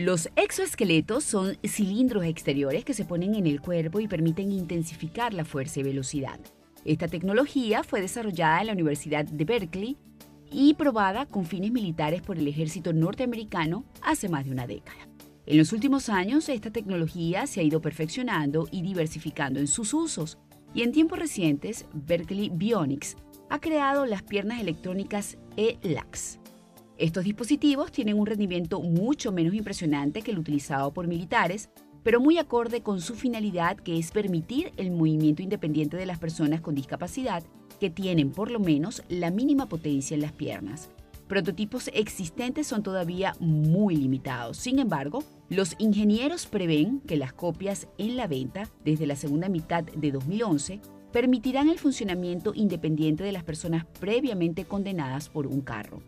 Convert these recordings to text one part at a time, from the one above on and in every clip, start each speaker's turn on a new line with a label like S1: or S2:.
S1: Los exoesqueletos son cilindros exteriores que se ponen en el cuerpo y permiten intensificar la fuerza y velocidad. Esta tecnología fue desarrollada en la Universidad de Berkeley y probada con fines militares por el ejército norteamericano hace más de una década. En los últimos años, esta tecnología se ha ido perfeccionando y diversificando en sus usos, y en tiempos recientes, Berkeley Bionics ha creado las piernas electrónicas ELAX, estos dispositivos tienen un rendimiento mucho menos impresionante que el utilizado por militares, pero muy acorde con su finalidad que es permitir el movimiento independiente de las personas con discapacidad que tienen por lo menos la mínima potencia en las piernas. Prototipos existentes son todavía muy limitados. Sin embargo, los ingenieros prevén que las copias en la venta desde la segunda mitad de 2011 permitirán el funcionamiento independiente de las personas previamente condenadas por un carro.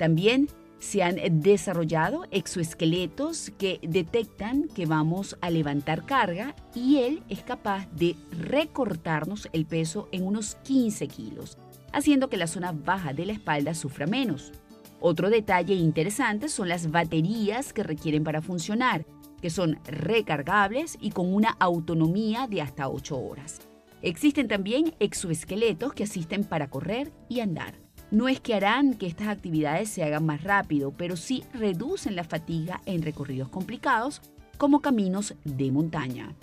S1: También se han desarrollado exoesqueletos que detectan que vamos a levantar carga y él es capaz de recortarnos el peso en unos 15 kilos, haciendo que la zona baja de la espalda sufra menos. Otro detalle interesante son las baterías que requieren para funcionar, que son recargables y con una autonomía de hasta 8 horas. Existen también exoesqueletos que asisten para correr y andar. No es que harán que estas actividades se hagan más rápido, pero sí reducen la fatiga en recorridos complicados como caminos de montaña.